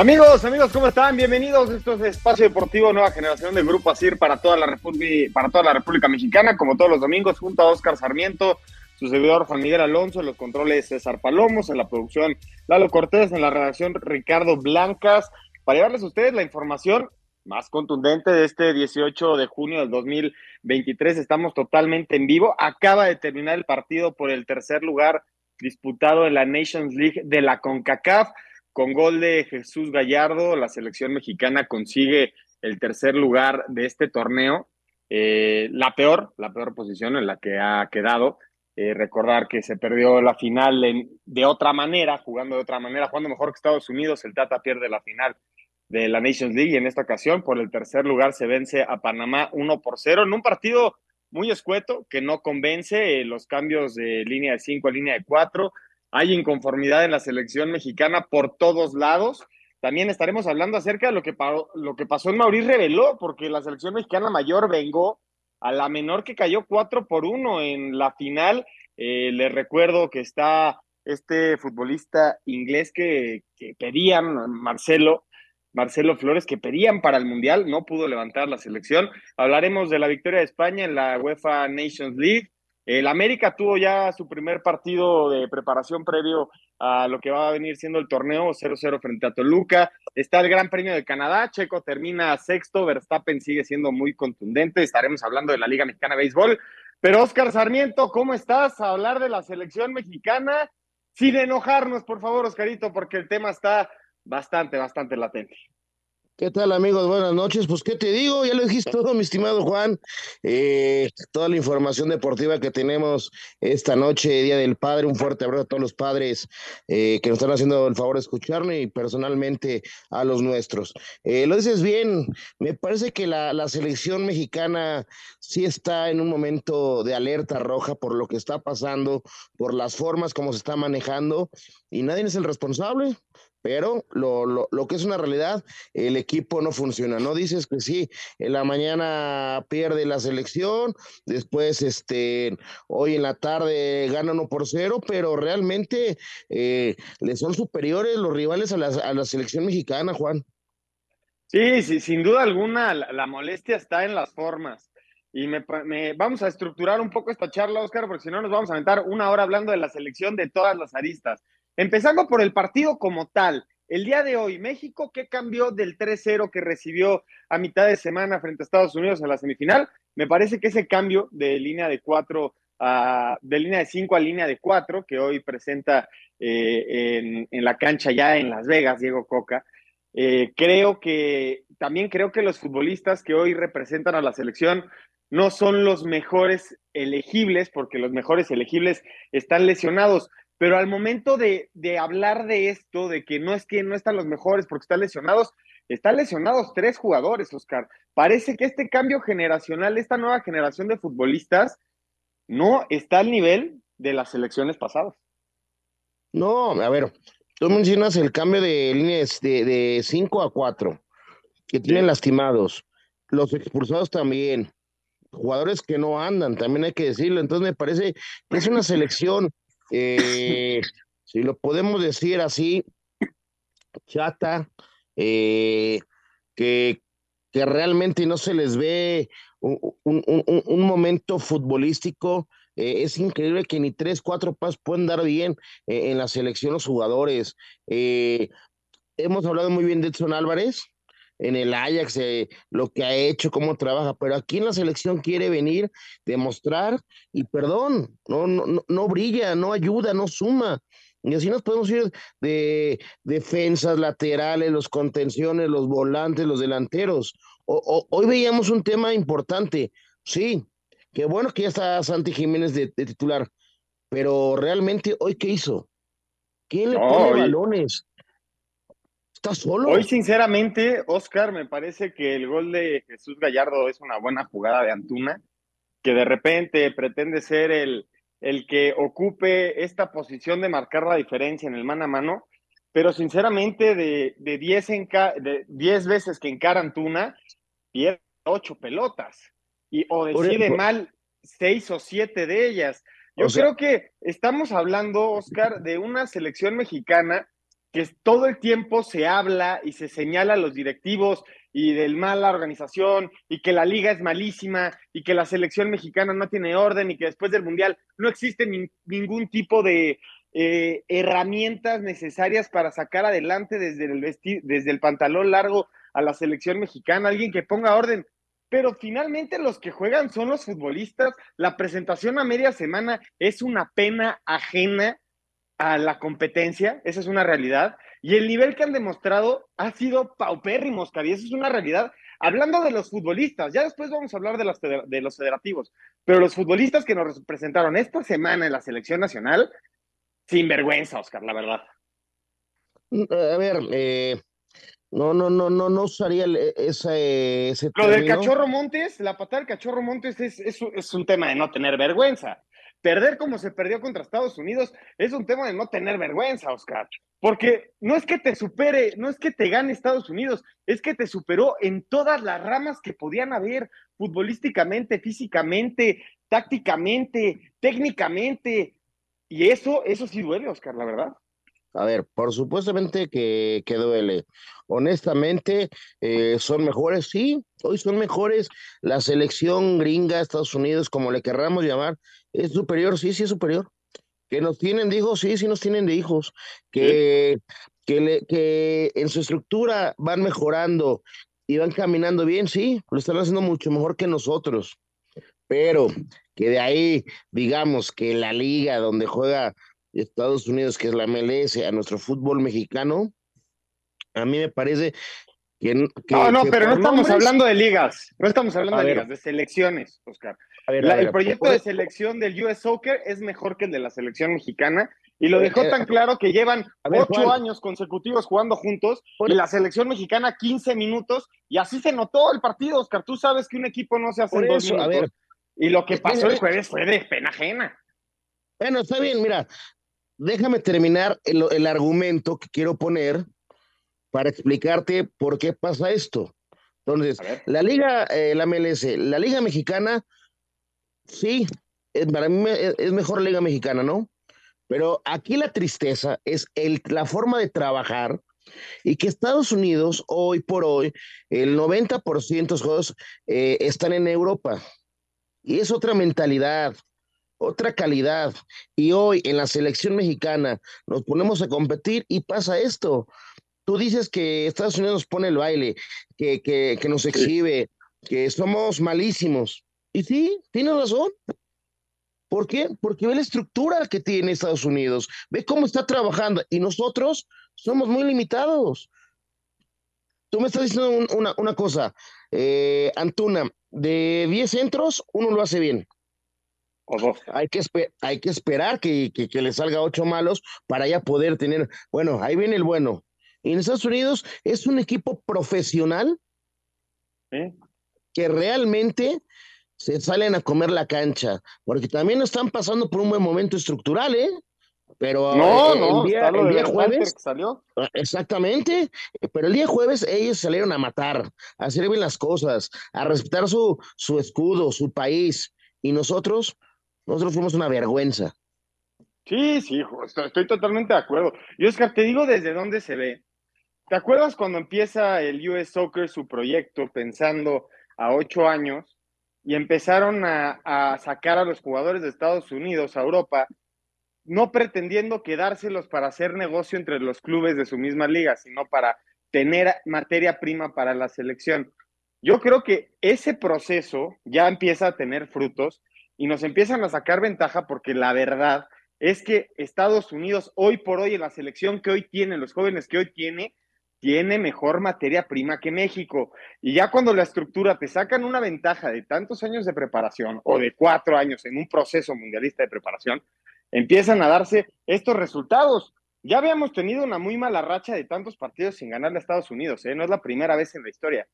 Amigos, amigos, ¿cómo están? Bienvenidos. Esto es Espacio Deportivo Nueva Generación del Grupo ASIR para toda la República, para toda la República Mexicana, como todos los domingos, junto a Oscar Sarmiento, su servidor Juan Miguel Alonso, en los controles César Palomos, en la producción Lalo Cortés, en la redacción Ricardo Blancas, para llevarles a ustedes la información más contundente de este 18 de junio del 2023. Estamos totalmente en vivo. Acaba de terminar el partido por el tercer lugar disputado en la Nations League de la CONCACAF. Con gol de Jesús Gallardo, la selección mexicana consigue el tercer lugar de este torneo. Eh, la peor, la peor posición en la que ha quedado. Eh, recordar que se perdió la final de otra manera, jugando de otra manera, jugando mejor que Estados Unidos. El Tata pierde la final de la Nations League y en esta ocasión por el tercer lugar se vence a Panamá 1 por 0 en un partido muy escueto que no convence eh, los cambios de línea de 5 a línea de 4 hay inconformidad en la selección mexicana por todos lados. También estaremos hablando acerca de lo que, lo que pasó en Mauricio Reveló, porque la selección mexicana mayor vengó a la menor que cayó 4 por 1 en la final. Eh, les recuerdo que está este futbolista inglés que, que pedían, Marcelo, Marcelo Flores, que pedían para el Mundial, no pudo levantar la selección. Hablaremos de la victoria de España en la UEFA Nations League. El América tuvo ya su primer partido de preparación previo a lo que va a venir siendo el torneo 0-0 frente a Toluca. Está el Gran Premio de Canadá, Checo termina sexto, Verstappen sigue siendo muy contundente. Estaremos hablando de la Liga Mexicana de Béisbol. Pero Oscar Sarmiento, ¿cómo estás? A hablar de la selección mexicana sin enojarnos, por favor, Oscarito, porque el tema está bastante, bastante latente. ¿Qué tal amigos? Buenas noches. Pues qué te digo, ya lo dijiste todo, mi estimado Juan. Eh, toda la información deportiva que tenemos esta noche, Día del Padre, un fuerte abrazo a todos los padres eh, que nos están haciendo el favor de escucharme y personalmente a los nuestros. Eh, lo dices bien, me parece que la, la selección mexicana sí está en un momento de alerta roja por lo que está pasando, por las formas como se está manejando y nadie es el responsable pero lo, lo, lo, que es una realidad, el equipo no funciona. No dices que sí, en la mañana pierde la selección, después este, hoy en la tarde gana uno por cero, pero realmente eh, le son superiores los rivales a la, a la selección mexicana, Juan. Sí, sí, sin duda alguna, la, la molestia está en las formas. Y me, me, vamos a estructurar un poco esta charla, Oscar, porque si no nos vamos a aventar una hora hablando de la selección de todas las aristas. Empezando por el partido como tal. El día de hoy, México, ¿qué cambió del 3-0 que recibió a mitad de semana frente a Estados Unidos en la semifinal? Me parece que ese cambio de línea de 4 a, de línea de 5 a línea de 4, que hoy presenta eh, en, la cancha ya en Las Vegas, Diego Coca, eh, creo que también creo que los futbolistas que hoy representan a la selección no son los mejores elegibles, porque los mejores elegibles están lesionados. Pero al momento de, de, hablar de esto, de que no es que no están los mejores porque están lesionados, están lesionados tres jugadores, Oscar. Parece que este cambio generacional, esta nueva generación de futbolistas, no está al nivel de las selecciones pasadas. No, a ver, tú mencionas el cambio de líneas de 5 a 4, que tienen sí. lastimados, los expulsados también, jugadores que no andan, también hay que decirlo. Entonces me parece que es una selección eh, si lo podemos decir así, chata, eh, que, que, realmente no se les ve un, un, un, un momento futbolístico. Eh, es increíble que ni tres, cuatro pasos pueden dar bien eh, en la selección los jugadores. Hemos hablado muy bien de Edson Álvarez, en el Ajax, eh, lo que ha hecho, cómo trabaja, pero aquí en la selección quiere venir, demostrar y perdón, no, no, no brilla, no ayuda, no suma. Y así nos podemos ir de defensas laterales, los contenciones, los volantes, los delanteros. O, o, hoy veíamos un tema importante, sí, qué bueno que ya está Santi Jiménez de, de titular, pero realmente hoy qué hizo? ¿Quién le pone balones? Está solo. Hoy, sinceramente, Oscar, me parece que el gol de Jesús Gallardo es una buena jugada de Antuna, que de repente pretende ser el, el que ocupe esta posición de marcar la diferencia en el mano a mano, pero sinceramente de 10 de diez veces que encara Antuna, pierde ocho pelotas y o decide mal seis o siete de ellas. Yo creo que estamos hablando, Oscar, de una selección mexicana que todo el tiempo se habla y se señala a los directivos y del mala organización y que la liga es malísima y que la selección mexicana no tiene orden y que después del mundial no existe ningún tipo de eh, herramientas necesarias para sacar adelante desde el desde el pantalón largo a la selección mexicana, alguien que ponga orden. Pero finalmente los que juegan son los futbolistas. La presentación a media semana es una pena ajena a la competencia, esa es una realidad. Y el nivel que han demostrado ha sido paupérrimo, Oscar, y eso es una realidad. Hablando de los futbolistas, ya después vamos a hablar de los, de los federativos, pero los futbolistas que nos representaron esta semana en la selección nacional, sin vergüenza, Oscar, la verdad. A ver, eh, no, no, no, no, no usaría ese, ese Lo del cachorro Montes, la patada del cachorro Montes es, es, es un tema de no tener vergüenza. Perder como se perdió contra Estados Unidos es un tema de no tener vergüenza, Oscar. Porque no es que te supere, no es que te gane Estados Unidos, es que te superó en todas las ramas que podían haber, futbolísticamente, físicamente, tácticamente, técnicamente. Y eso, eso sí duele, Oscar, la verdad. A ver, por supuestamente que, que duele. Honestamente, eh, son mejores, sí, hoy son mejores. La selección gringa, Estados Unidos, como le querramos llamar, es superior, sí, sí es superior. Que nos tienen de hijos, sí, sí nos tienen de hijos. Que, que, le, que en su estructura van mejorando y van caminando bien, sí, lo están haciendo mucho mejor que nosotros. Pero que de ahí, digamos, que la liga donde juega Estados Unidos, que es la MLS, a nuestro fútbol mexicano, a mí me parece que... no, no, pero no estamos hablando de ligas, no estamos hablando de ligas, de selecciones, Oscar. el proyecto de selección del US Soccer es mejor que el de la selección mexicana y lo dejó tan claro que llevan ocho años consecutivos jugando juntos y la selección mexicana 15 minutos y así se notó el partido, Oscar. Tú sabes que un equipo no se hace en dos minutos. y lo que pasó el jueves fue de pena ajena. Bueno, está bien, mira, déjame terminar el, argumento que quiero poner para explicarte por qué pasa esto. Entonces, la liga, eh, la MLS, la liga mexicana, sí, para mí es mejor liga mexicana, ¿no? Pero aquí la tristeza es el, la forma de trabajar y que Estados Unidos, hoy por hoy, el 90% de los juegos eh, están en Europa. Y es otra mentalidad, otra calidad. Y hoy en la selección mexicana nos ponemos a competir y pasa esto. Tú dices que Estados Unidos nos pone el baile, que, que, que nos exhibe, que somos malísimos. Y sí, tienes razón. ¿Por qué? Porque ve la estructura que tiene Estados Unidos, ve cómo está trabajando y nosotros somos muy limitados. Tú me estás diciendo una, una, cosa, eh, Antuna, de 10 centros, uno lo hace bien. Hay que, hay que esperar que, que, le salga ocho malos para ya poder tener. Bueno, ahí viene el bueno. En Estados Unidos es un equipo profesional que realmente se salen a comer la cancha, porque también están pasando por un buen momento estructural, ¿eh? Pero no, eh, no, el día, el día jueves salió. Ah, exactamente, pero el día jueves ellos salieron a matar, a hacer bien las cosas, a respetar su, su escudo, su país, y nosotros nosotros fuimos una vergüenza. Sí, sí, estoy, totalmente de acuerdo. Y Oscar, te digo desde dónde se ve. ¿Te acuerdas cuando empieza el US Soccer su proyecto pensando a ocho años y empezaron a, sacar a los jugadores de Estados Unidos a Europa, no pretendiendo quedárselos para hacer negocio entre los clubes de su misma liga, sino para tener materia prima para la selección? Yo creo que ese proceso ya empieza a tener frutos y nos empiezan a sacar ventaja porque la verdad es que Estados Unidos hoy por hoy en la selección que hoy tiene, los jóvenes que hoy tiene, tiene mejor materia prima que México. Y ya cuando la estructura te sacan una ventaja de tantos años de preparación o de cuatro años en un proceso mundialista de preparación, empiezan a darse estos resultados. Ya habíamos tenido una muy mala racha de tantos partidos sin ganarle a Estados Unidos, ¿eh? no es la primera vez en la historia.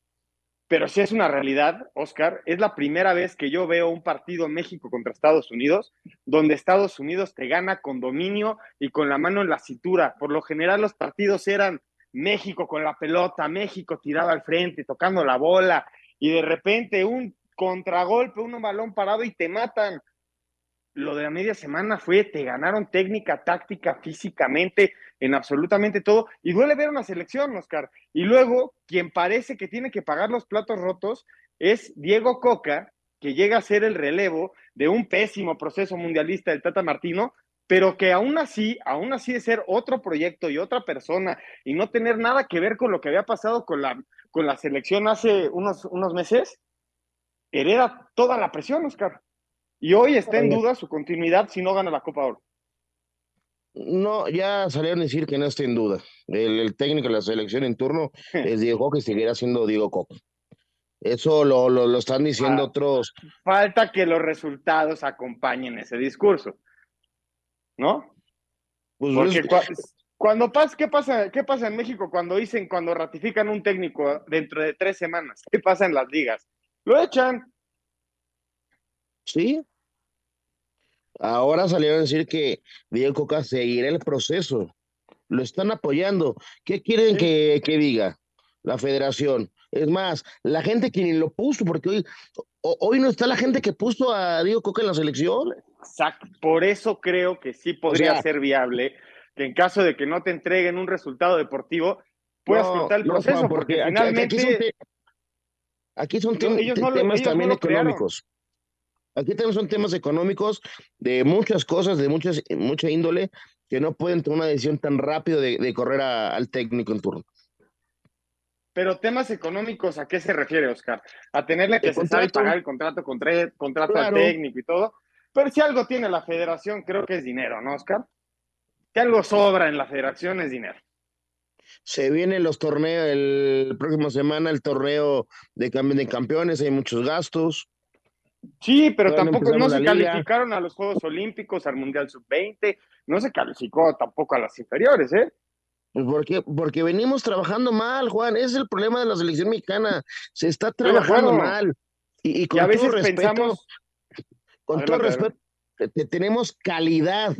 Pero sí es una realidad, Oscar, es la primera vez que yo veo un partido México contra Estados Unidos, donde Estados Unidos te gana con dominio y con la mano en la cintura. Por lo general los partidos eran México con la pelota, México tirado al frente, tocando la bola, y de repente un contragolpe, un balón parado y te matan lo de la media semana fue, te ganaron técnica, táctica, físicamente, en absolutamente todo. Y duele ver una selección, Oscar. Y luego, quien parece que tiene que pagar los platos rotos es Diego Coca, que llega a ser el relevo de un pésimo proceso mundialista del Tata Martino, pero que aún así, aún así de ser otro proyecto y otra persona y no tener nada que ver con lo que había pasado con la, con la selección hace unos, unos meses, hereda toda la presión, Oscar. Y hoy está en duda su continuidad si no gana la Copa Oro. No, ya salieron a decir que no está en duda. El, técnico de la selección en turno es Diego que seguirá siendo Diego Coca. Eso lo, lo, están diciendo ah, otros. Falta que los resultados acompañen ese discurso. ¿No? Pues Porque cuando pasa, ¿qué pasa, ¿qué pasa en México cuando dicen, cuando ratifican un técnico dentro de tres semanas? ¿Qué pasa en las ligas? Lo echan, Sí. Ahora salieron a decir que Diego Coca seguirá el proceso. Lo están apoyando. ¿Qué quieren que, diga la federación? Es más, la gente que lo puso, porque hoy, hoy no está la gente que puso a Diego Coca en la selección. Exacto. Por eso creo que sí podría ser viable que en caso de que no te entreguen un resultado deportivo, puedas cortar el proceso, porque, finalmente... Aquí son, temas también económicos. Aquí tenemos son temas económicos de muchas cosas, de muchas, mucha índole, que no pueden tomar una decisión tan rápido de, correr al técnico en turno. Pero temas económicos, ¿a qué se refiere, Oscar? A tenerle que pagar el contrato, contra, contrato al técnico y todo. Pero si algo tiene la federación, creo que es dinero, ¿no, Oscar? Si algo sobra en la federación es dinero. Se vienen los torneos, el próximo semana el torneo de, de campeones, hay muchos gastos. Sí, pero tampoco no se calificaron a los Juegos Olímpicos, al Mundial Sub-20, no se calificó tampoco a las inferiores, ¿eh? Pues porque, porque venimos trabajando mal, Juan, es el problema de la selección mexicana, se está trabajando mal. Y, con a veces todo respeto, pensamos... con todo respeto, tenemos calidad,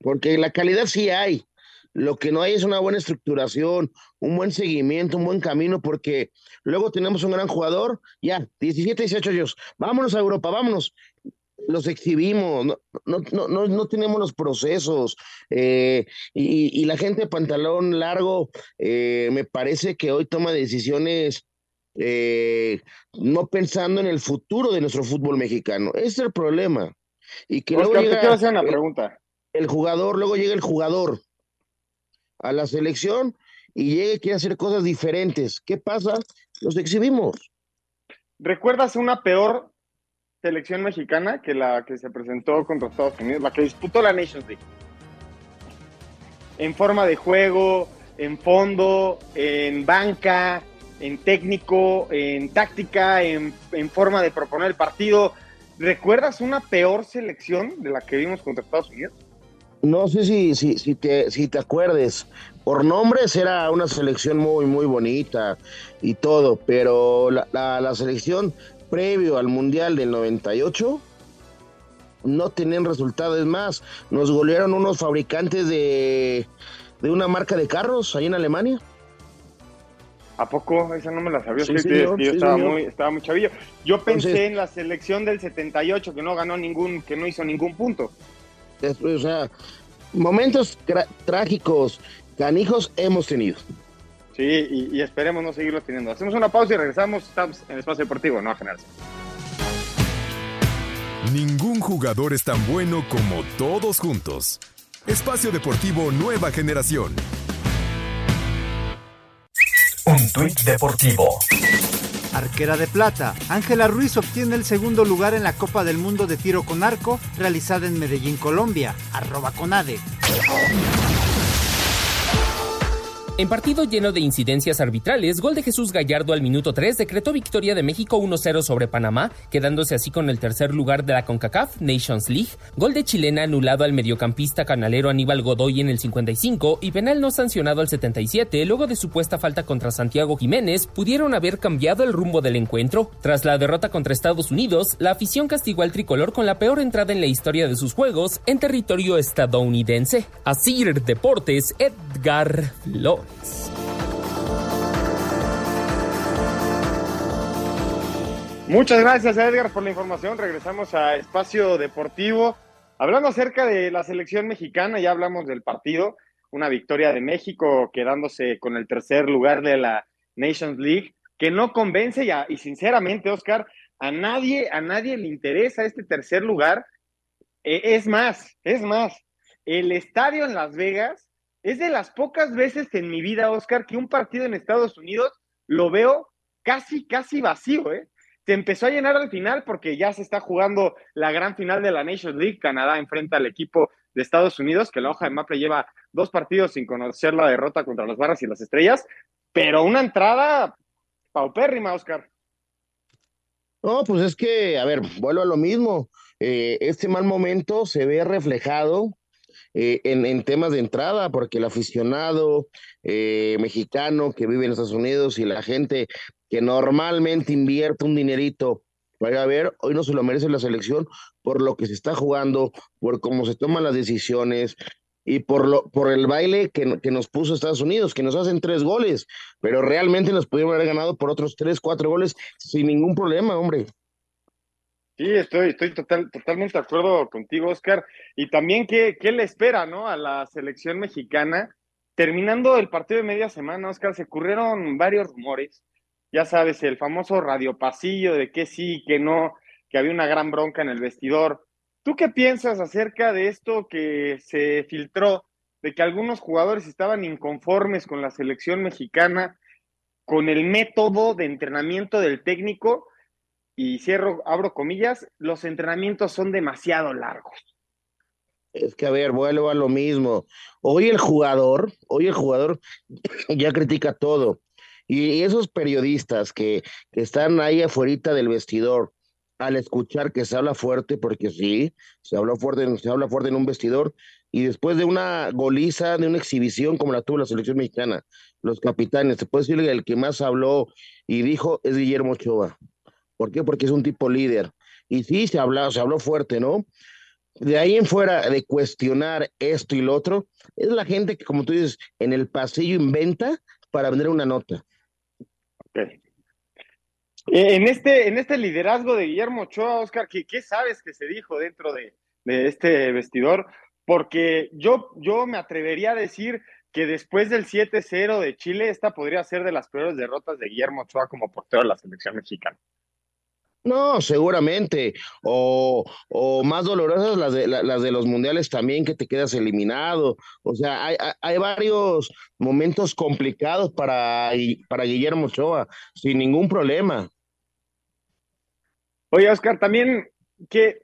porque la calidad sí hay, lo que no hay es una buena estructuración, un buen seguimiento, un buen camino, porque luego tenemos un gran jugador, ya, 17, 18 años, vámonos a Europa, vámonos. Los exhibimos, no, no, no, no tenemos los procesos. Eh, y, la gente de pantalón largo, eh, me parece que hoy toma decisiones eh, no pensando en el futuro de nuestro fútbol mexicano. Ese es el problema. Y que luego llega, hacer una pregunta. el jugador, luego llega el jugador a la selección y llegue quiere hacer cosas diferentes. ¿Qué pasa? Los exhibimos. ¿Recuerdas una peor selección mexicana que la que se presentó contra Estados Unidos, la que disputó la Nations League? En forma de juego, en fondo, en banca, en técnico, en táctica, en, forma de proponer el partido. ¿Recuerdas una peor selección de la que vimos contra Estados Unidos? no sé si, si, si, te, si te acuerdes, por nombres era una selección muy, muy bonita y todo, pero la, la, selección previo al Mundial del 98 no tenían resultados. Es más, nos golearon unos fabricantes de, de una marca de carros ahí en Alemania. ¿A poco? Esa no me la sabía. yo estaba, muy, estaba muy chavillo. Yo pensé en la selección del 78 que no ganó ningún, que no hizo ningún punto o sea, momentos trágicos, canijos hemos tenido. Sí, y, esperemos no seguirlos teniendo. Hacemos una pausa y regresamos. Estamos en Espacio Deportivo, no a generarse. Ningún jugador es tan bueno como todos juntos. Espacio Deportivo Nueva Generación. Un tuit deportivo arquera de plata. Ángela Ruiz obtiene el segundo lugar en la Copa del Mundo de Tiro con Arco, realizada en Medellín, Colombia. Arroba Conade. En partido lleno de incidencias arbitrales, gol de Jesús Gallardo al minuto 3 decretó victoria de México 1-0 sobre Panamá, quedándose así con el tercer lugar de la CONCACAF Nations League. Gol de chilena anulado al mediocampista canalero Aníbal Godoy en el 55 y penal no sancionado al 77 luego de supuesta falta contra Santiago Jiménez, pudieron haber cambiado el rumbo del encuentro. Tras la derrota contra Estados Unidos, la afición castigó al tricolor con la peor entrada en la historia de sus juegos en territorio estadounidense. Asir Deportes, Edgar Flores. Muchas gracias Edgar por la información. Regresamos a Espacio Deportivo. Hablando acerca de la selección mexicana, ya hablamos del partido, una victoria de México quedándose con el tercer lugar de la Nations League, que no convence ya, y sinceramente, Oscar, a nadie, a nadie le interesa este tercer lugar. E, es más, es más, el estadio en Las Vegas es de las pocas veces en mi vida, Oscar, que un partido en Estados Unidos lo veo casi, casi vacío, ¿eh? Se empezó a llenar al final porque ya se está jugando la gran final de la Nations League. Canadá enfrenta al equipo de Estados Unidos, que la hoja de Maple lleva dos partidos sin conocer la derrota contra las barras y las estrellas, pero una entrada paupérrima, Oscar. No, pues es que, a ver, vuelvo a lo mismo. Eh, este mal momento se ve reflejado eh, en, temas de entrada, porque el aficionado eh, mexicano que vive en Estados Unidos y la gente que normalmente invierte un dinerito para a ver, hoy no se lo merece la selección por lo que se está jugando, por cómo se toman las decisiones y por, lo, por el baile que, que nos puso Estados Unidos, que nos hacen tres goles, pero realmente nos pudieron haber ganado por otros tres, cuatro goles sin ningún problema, hombre. Sí, estoy, estoy total, totalmente de acuerdo contigo, Oscar. Y también, ¿qué, ¿qué le espera ¿no? a la selección mexicana? Terminando el partido de media semana, Oscar, se ocurrieron varios rumores. Ya sabes, el famoso radiopasillo de que sí, que no, que había una gran bronca en el vestidor. ¿Tú qué piensas acerca de esto que se filtró, de que algunos jugadores estaban inconformes con la selección mexicana, con el método de entrenamiento del técnico? Y cierro, abro comillas, los entrenamientos son demasiado largos. Es que, a ver, vuelvo a lo mismo. Hoy el jugador, hoy el jugador ya critica todo. Y esos periodistas que, que están ahí afuera del vestidor, al escuchar que se habla fuerte, porque sí, se habla fuerte, se habla fuerte en un vestidor, y después de una goliza, de una exhibición como la tuvo la selección mexicana, los capitanes, te puedo decir que el que más habló y dijo es Guillermo Ochoa. ¿Por qué? Porque es un tipo líder. Y sí, se habló, se habló fuerte, ¿no? De ahí en fuera de cuestionar esto y lo otro, es la gente que, como tú dices, en el pasillo inventa para vender una nota. Eh, en, este, en este liderazgo de Guillermo Ochoa, Oscar, ¿qué, ¿qué, sabes que se dijo dentro de, de este vestidor? Porque yo, yo me atrevería a decir que después del 7-0 de Chile, esta podría ser de las peores derrotas de Guillermo Ochoa como portero de la selección mexicana. No, seguramente. O, o más dolorosas las de, las de los mundiales también, que te quedas eliminado. O sea, hay, hay varios momentos complicados para, para Guillermo Ochoa, sin ningún problema. Oye, Oscar, también, ¿qué,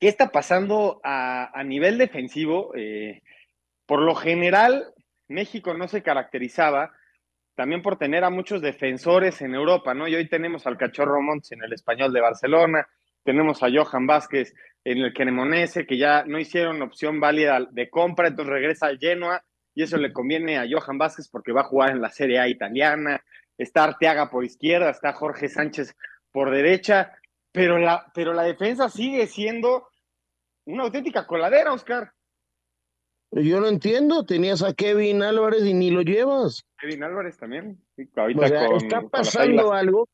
qué está pasando a, a nivel defensivo? Eh, por lo general, México no se caracterizaba también por tener a muchos defensores en Europa, ¿no? Y hoy tenemos al Cachorro Montes en el Español de Barcelona, tenemos a Johan Vázquez en el Cremonese, que ya no hicieron opción válida de compra, entonces regresa al Genoa, y eso le conviene a Johan Vázquez porque va a jugar en la Serie A italiana, está Arteaga por izquierda, está Jorge Sánchez por derecha, pero la, pero la defensa sigue siendo una auténtica coladera, Oscar. Yo no entiendo, tenías a Kevin Álvarez y ni lo llevas. Kevin Álvarez también. está pasando algo.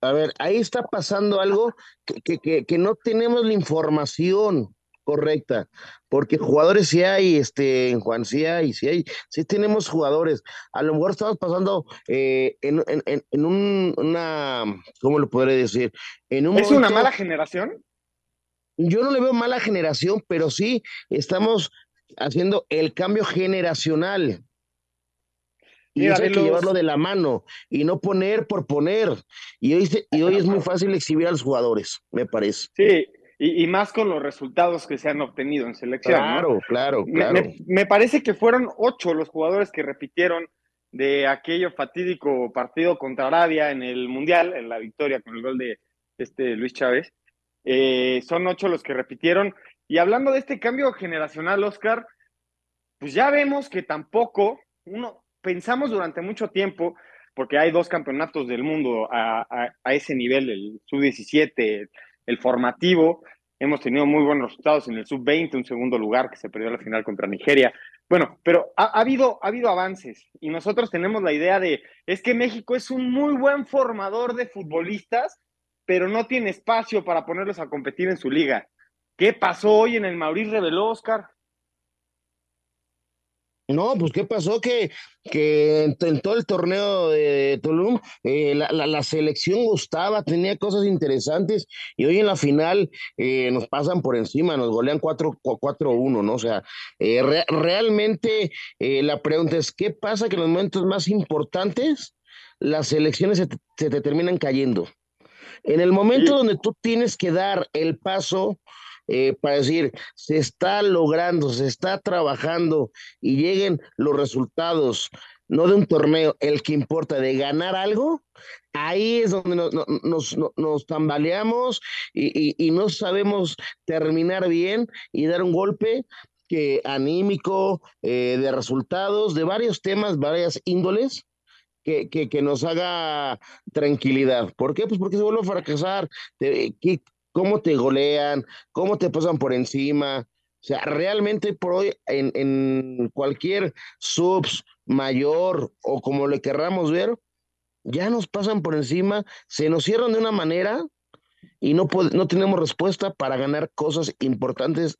A ver, ahí está pasando algo que, que, que, no tenemos la información correcta, porque jugadores sí hay, este, en Juan sí hay, sí hay, sí tenemos jugadores. A lo mejor estamos pasando eh, en, en, en, un, una, ¿cómo lo podré decir? En un ¿Es una mala generación? Yo no le veo mala generación, pero sí estamos haciendo el cambio generacional. Y hay que llevarlo de la mano y no poner por poner. Y hoy, y hoy es muy fácil exhibir a los jugadores, me parece. Sí, y, más con los resultados que se han obtenido en selección. Claro, claro, claro. Me, parece que fueron ocho los jugadores que repitieron de aquello fatídico partido contra Arabia en el Mundial, en la victoria con el gol de este Luis Chávez. Eh, son ocho los que repitieron. Y hablando de este cambio generacional, Oscar, pues ya vemos que tampoco, uno, pensamos durante mucho tiempo, porque hay dos campeonatos del mundo a, ese nivel, el sub-17, el formativo. Hemos tenido muy buenos resultados en el sub-20, un segundo lugar que se perdió la final contra Nigeria. Bueno, pero ha, habido, ha habido avances y nosotros tenemos la idea de, es que México es un muy buen formador de futbolistas, pero no tiene espacio para ponerlos a competir en su liga. ¿Qué pasó hoy en el Mauricio Reveló, Oscar? No, pues qué pasó que, que en, todo el torneo de Tulum eh, la, selección gustaba, tenía cosas interesantes y hoy en la final eh, nos pasan por encima, nos golean 4-1, ¿no? O sea, eh, realmente la pregunta es, ¿qué pasa que en los momentos más importantes las selecciones se te terminan cayendo? En el momento donde tú tienes que dar el paso eh, para decir, se está logrando, se está trabajando y lleguen los resultados, no de un torneo, el que importa, de ganar algo, ahí es donde nos, tambaleamos y, no sabemos terminar bien y dar un golpe que anímico, eh, de resultados, de varios temas, varias índoles, que, que, nos haga tranquilidad. ¿Por qué? Pues porque se vuelve a fracasar cómo te golean, cómo te pasan por encima. O sea, realmente por hoy en, cualquier subs mayor o como le querramos ver, ya nos pasan por encima, se nos cierran de una manera y no, no tenemos respuesta para ganar cosas importantes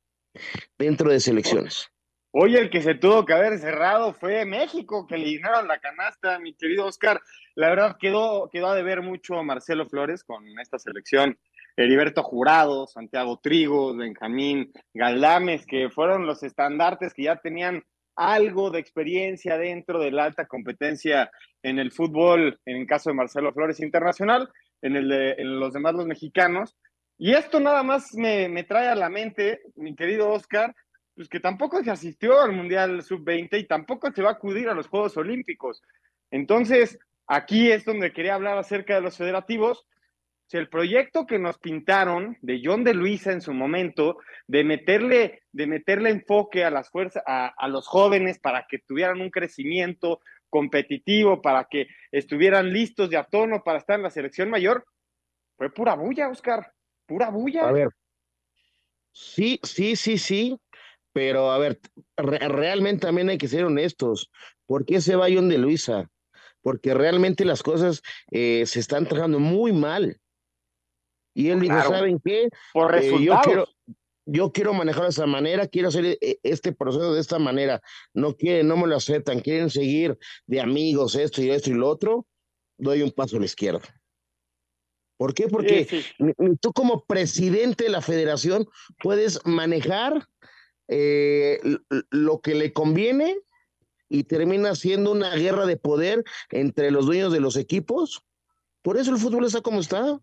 dentro de selecciones. Hoy el que se tuvo que haber cerrado fue México, que le llenaron la canasta, mi querido Oscar. La verdad quedó, quedó a deber mucho Marcelo Flores con esta selección Heriberto Jurado, Santiago Trigo, Benjamín Galdames, que fueron los estandartes que ya tenían algo de experiencia dentro de la alta competencia en el fútbol, en el caso de Marcelo Flores Internacional, en, los demás los mexicanos. Y esto nada más me, me trae a la mente, mi querido Oscar, pues que tampoco se asistió al Mundial Sub-20 y tampoco se va a acudir a los Juegos Olímpicos. Entonces, aquí es donde quería hablar acerca de los federativos, si el proyecto que nos pintaron de John de Luisa en su momento, de meterle, de meterle enfoque a las fuerzas, a, los jóvenes para que tuvieran un crecimiento competitivo, para que estuvieran listos de a tono para estar en la selección mayor, fue pura bulla, Oscar, pura bulla. A ver, sí, sí, sí, sí, pero a ver, realmente también hay que ser honestos. ¿Por qué se va John de Luisa? Porque realmente las cosas eh, se están trabajando muy mal. Y él dijo, ¿saben qué? Por eh, yo, quiero, yo quiero manejar de esa manera, quiero hacer eh, este proceso de esta manera. No quieren, no me lo aceptan, quieren seguir de amigos esto y esto y lo otro. Doy un paso a la izquierda. ¿Por qué? Porque tú como presidente de la federación puedes manejar eh, lo que le conviene y termina siendo una guerra de poder entre los dueños de los equipos. Por eso el fútbol está como está.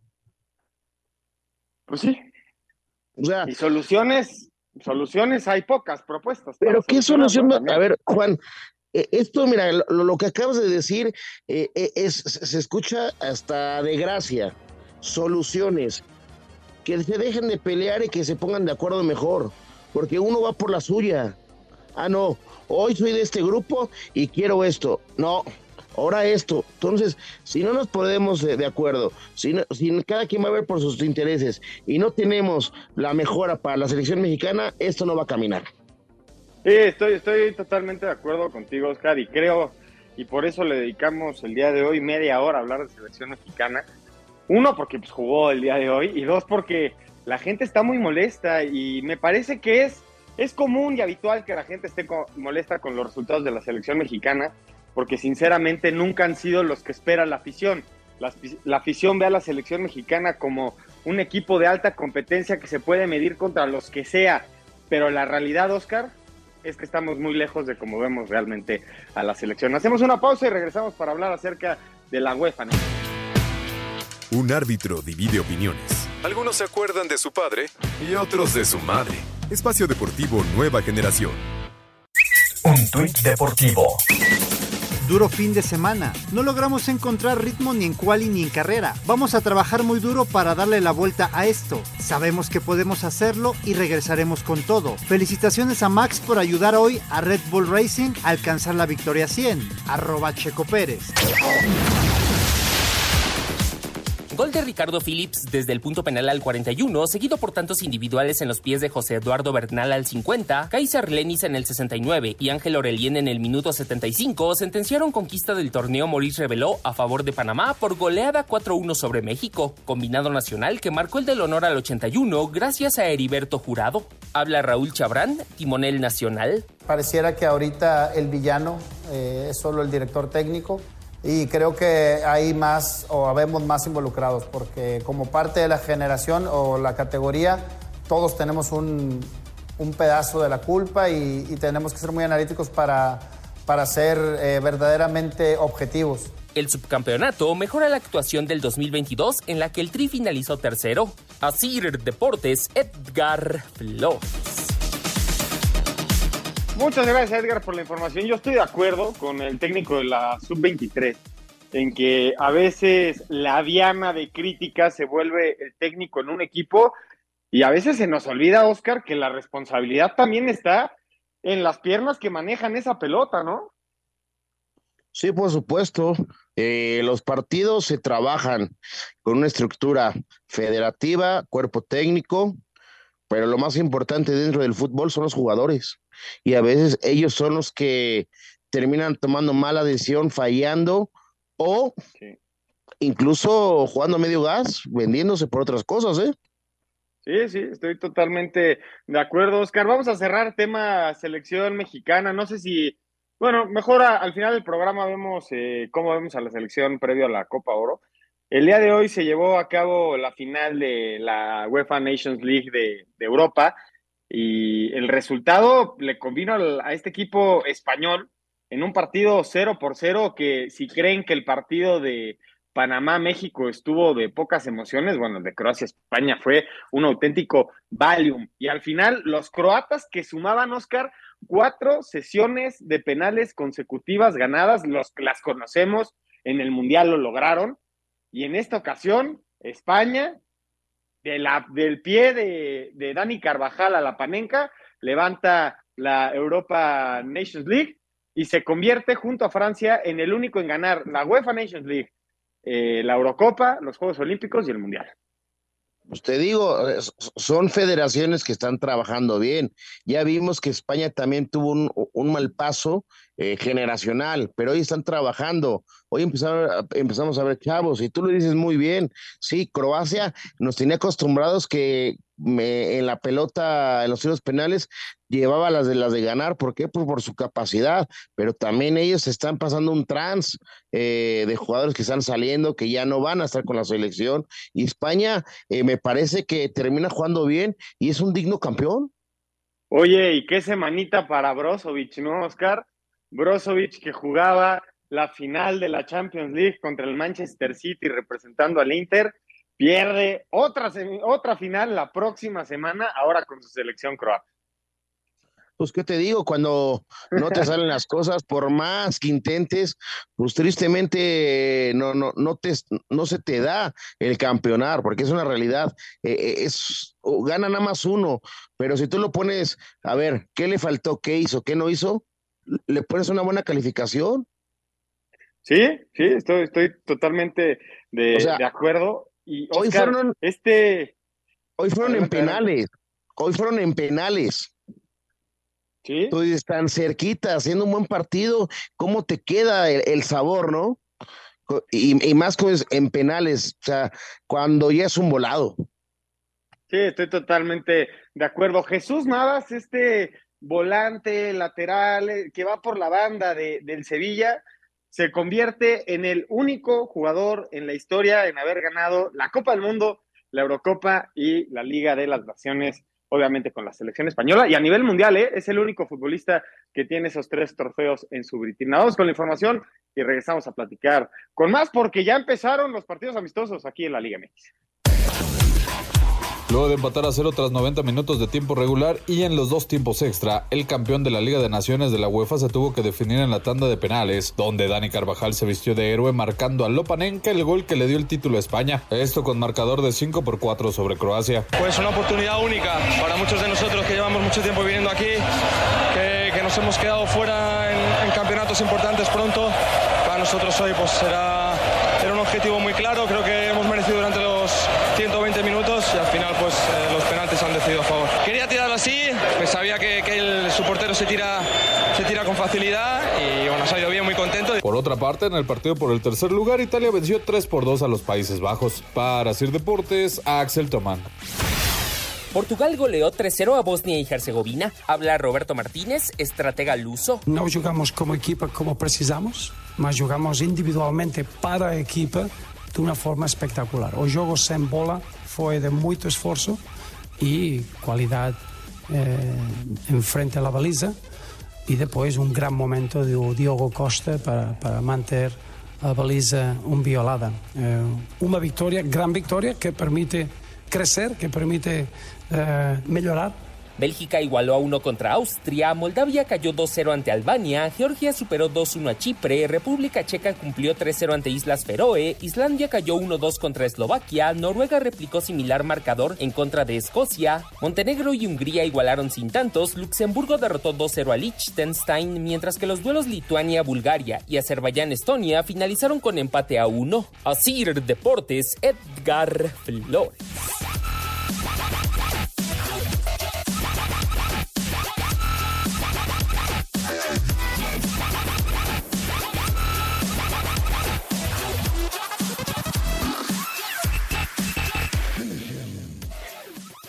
Pues sí. O sea, y soluciones, soluciones hay pocas propuestas. Pero ¿qué solución? A ver, Juan, e, esto, mira, lo, que acabas de decir eh, e, es, se escucha hasta de gracia. Soluciones. Que se dejen de pelear y que se pongan de acuerdo mejor. Porque uno va por la suya. Ah, no, hoy soy de este grupo y quiero esto. No, ahora esto. Entonces, si no nos ponemos de, acuerdo, si, si, cada quien va a ver por sus intereses y no tenemos la mejora para la selección mexicana, esto no va a caminar. Sí, estoy, estoy totalmente de acuerdo contigo, Oscar, y creo, y por eso le dedicamos el día de hoy media hora a hablar de selección mexicana. Uno, porque pues, jugó el día de hoy, y dos, porque la gente está muy molesta y me parece que es, es común y habitual que la gente esté molesta con los resultados de la selección mexicana porque sinceramente nunca han sido los que espera la afición. La, afición ve a la selección mexicana como un equipo de alta competencia que se puede medir contra los que sea, pero la realidad, Oscar, es que estamos muy lejos de cómo vemos realmente a la selección. Hacemos una pausa y regresamos para hablar acerca de la UEFA. Un árbitro divide opiniones Algunos se acuerdan de su padre y otros de su madre. Espacio Deportivo Nueva Generación. Un tuit deportivo. Duro fin de semana. No logramos encontrar ritmo ni en quali ni en carrera. Vamos a trabajar muy duro para darle la vuelta a esto. Sabemos que podemos hacerlo y regresaremos con todo. Felicitaciones a Max por ayudar hoy a Red Bull Racing a alcanzar la victoria 100. Arroba Checo Pérez. Gol de Ricardo Phillips desde el punto penal al 41, seguido por tantos individuales en los pies de José Eduardo Bernal al 50, Kaiser Lenis en el 69 y Ángel Orelien en el minuto 75 sentenciaron conquista del torneo Maurice reveló a favor de Panamá por goleada 4-1 sobre México, combinado nacional que marcó el del honor al 81 gracias a Heriberto Jurado. Habla Raúl Chabrán, timonel nacional. Pareciera que ahorita el villano eh, es solo el director técnico y creo que hay más o habemos más involucrados porque como parte de la generación o la categoría todos tenemos un, un pedazo de la culpa y, tenemos que ser muy analíticos para, para ser eh, verdaderamente objetivos. El subcampeonato mejora la actuación del 2022 en la que el Tri finalizó tercero. Asir Deportes, Edgar Flores. Muchas gracias, Edgar, por la información. Yo estoy de acuerdo con el técnico de la Sub-23 en que a veces la diana de crítica se vuelve el técnico en un equipo y a veces se nos olvida, Oscar, que la responsabilidad también está en las piernas que manejan esa pelota, ¿no? Sí, por supuesto. Eh, los partidos se trabajan con una estructura federativa, cuerpo técnico, pero lo más importante dentro del fútbol son los jugadores. Y a veces ellos son los que terminan tomando mala decisión, fallando o sí. incluso jugando medio gas, vendiéndose por otras cosas, ¿eh? Sí, sí, estoy totalmente de acuerdo, Oscar. Vamos a cerrar tema selección mexicana. No sé si, bueno, mejor a, al final del programa vemos eh, cómo vemos a la selección previo a la Copa Oro. El día de hoy se llevó a cabo la final de la UEFA Nations League de, Europa y el resultado le convino a este equipo español en un partido 0 por 0 que si creen que el partido de Panamá-México estuvo de pocas emociones, bueno, de Croacia-España fue un auténtico valium. Y al final los croatas que sumaban, Oscar, cuatro sesiones de penales consecutivas ganadas, los, las conocemos, en el Mundial lo lograron, y en esta ocasión, España, de la, del pie de, Dani Carvajal a la Panenca, levanta la Europa Nations League y se convierte junto a Francia en el único en ganar la UEFA Nations League, eh, la Eurocopa, los Juegos Olímpicos y el Mundial. Pues te digo, son federaciones que están trabajando bien. Ya vimos que España también tuvo un, un mal paso eh, generacional, pero hoy están trabajando. Hoy empezamos, a ver chavos, y tú lo dices muy bien. Sí, Croacia nos tenía acostumbrados que en la pelota, en los tiros penales, llevaba las de las de ganar. ¿Por qué? Pues por su capacidad, pero también ellos están pasando un trans eh, de jugadores que están saliendo, que ya no van a estar con la selección. Y España eh, me parece que termina jugando bien y es un digno campeón. Oye, ¿y qué semanita para Brozovic, no, Oscar? Brozovic que jugaba la final de la Champions League contra el Manchester City representando al Inter, pierde otra, otra final la próxima semana, ahora con su selección croata. Pues, ¿qué te digo? Cuando no te salen las cosas, por más que intentes, pues tristemente no, no, no, te, no se te da el campeonar, porque es una realidad. Eh, es, gana nada más uno, pero si tú lo pones, a ver, ¿qué le faltó? ¿Qué hizo? ¿Qué no hizo? ¿Le pones una buena calificación? Sí, sí, estoy, estoy totalmente de, o sea, de acuerdo. Y Oscar, hoy fueron, este. Hoy fueron en penales. Hoy fueron en penales. Sí. Tú dices, tan cerquita, haciendo un buen partido, ¿cómo te queda el, el sabor, no? Y, y, más pues en penales, o sea, cuando ya es un volado. Sí, estoy totalmente de acuerdo. Jesús Navas, este volante lateral eh, que va por la banda de, del Sevilla, se convierte en el único jugador en la historia en haber ganado la Copa del Mundo, la Eurocopa y la Liga de las Naciones obviamente con la selección española y a nivel mundial, ¿eh? es el único futbolista que tiene esos tres trofeos en su vitrina. Vamos con la información y regresamos a platicar con más porque ya empezaron los partidos amistosos aquí en la Liga MX. Luego de empatar a cero tras 90 minutos de tiempo regular y en los dos tiempos extra, el campeón de la Liga de Naciones de la UEFA se tuvo que definir en la tanda de penales, donde Dani Carvajal se vistió de héroe marcando a Lopanenka el gol que le dio el título a España. Esto con marcador de 5 por 4 sobre Croacia. Pues una oportunidad única para muchos de nosotros que llevamos mucho tiempo viviendo aquí, que, que nos hemos quedado fuera en, en campeonatos importantes pronto. Para nosotros hoy pues será, era un objetivo muy claro, creo que hemos merecido durante los 120 minutos y al final pues eh, los penaltis han decidido a favor. Quería tirarlo así, pues sabía que, que se tira, se tira con facilidad y bueno, ha ido bien, muy contento. Por otra parte, en el partido por el tercer lugar, Italia venció 3 por 2 a los Países Bajos. Para Sir Deportes, Axel Tomán. Portugal goleó 3-0 a Bosnia y Herzegovina. Habla Roberto Martínez, estratega luso. Não jogamos como equipa como precisamos, mas jogamos individualmente para a equipa de uma forma espetacular. O jogo sem bola foi de muito esforço e qualidade eh, em frente à baliza e depois um grande momento do Diogo Costa para, para manter a baliza inviolada. Eh, uma vitória, grande vitória que permite crescer, que permite eh, melhorar. Bélgica igualó a 1 contra Austria, Moldavia cayó 2-0 ante Albania, Georgia superó 2-1 a Chipre, República Checa cumplió 3-0 ante Islas Feroe, Islandia cayó 1-2 contra Eslovaquia, Noruega replicó similar marcador en contra de Escocia, Montenegro y Hungría igualaron sin tantos, Luxemburgo derrotó 2-0 a Liechtenstein, mientras que los duelos Lituania-Bulgaria y Azerbaiyán-Estonia finalizaron con empate a 1. Asir Deportes, Edgar Flores.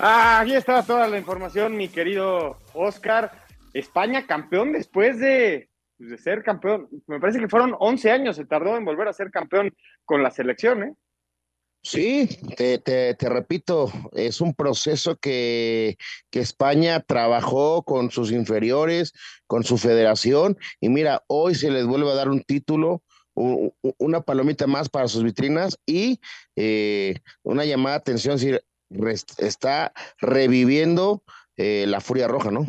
Ah, aquí está toda la información, mi querido Oscar. España campeón después de, pues, ser campeón. Me parece que fueron 11 años, se tardó en volver a ser campeón con la selección, ¿eh? Sí, te, repito, es un proceso que, España trabajó con sus inferiores, con su federación, y mira, hoy se les vuelve a dar un título, un, una palomita más para sus vitrinas y eh, una llamada de atención, si está reviviendo eh, la furia roja, ¿no?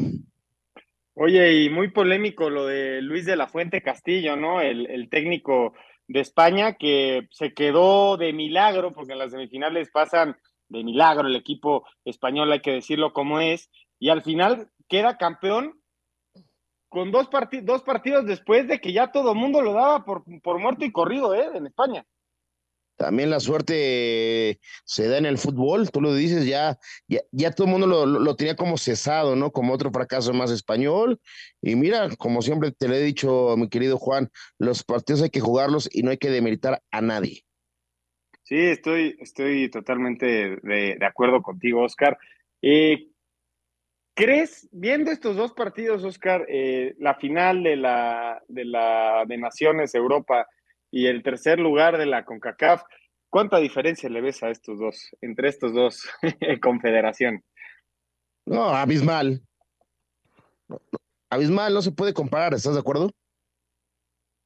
Oye, y muy polémico lo de Luis de la Fuente Castillo, ¿no? El, técnico de España que se quedó de milagro, porque en las semifinales pasan de milagro el equipo español, hay que decirlo como es, y al final queda campeón con dos, dos partidos después de que ya todo el mundo lo daba por, por muerto y corrido, ¿eh? En España también la suerte se da en el fútbol, tú lo dices, ya, ya, todo el mundo lo, tenía como cesado, ¿no? Como otro fracaso más español. Y mira, como siempre te lo he dicho, mi querido Juan, los partidos hay que jugarlos y no hay que demeritar a nadie. Sí, estoy, estoy totalmente de, de acuerdo contigo, Oscar. Eh, ¿Crees, viendo estos dos partidos, Oscar, eh, la final de la, de la de Naciones Europa, y el tercer lugar de la CONCACAF. ¿Cuánta diferencia le ves a estos dos, entre estos dos confederación? No, abismal. Abismal, no se puede comparar, ¿estás de acuerdo?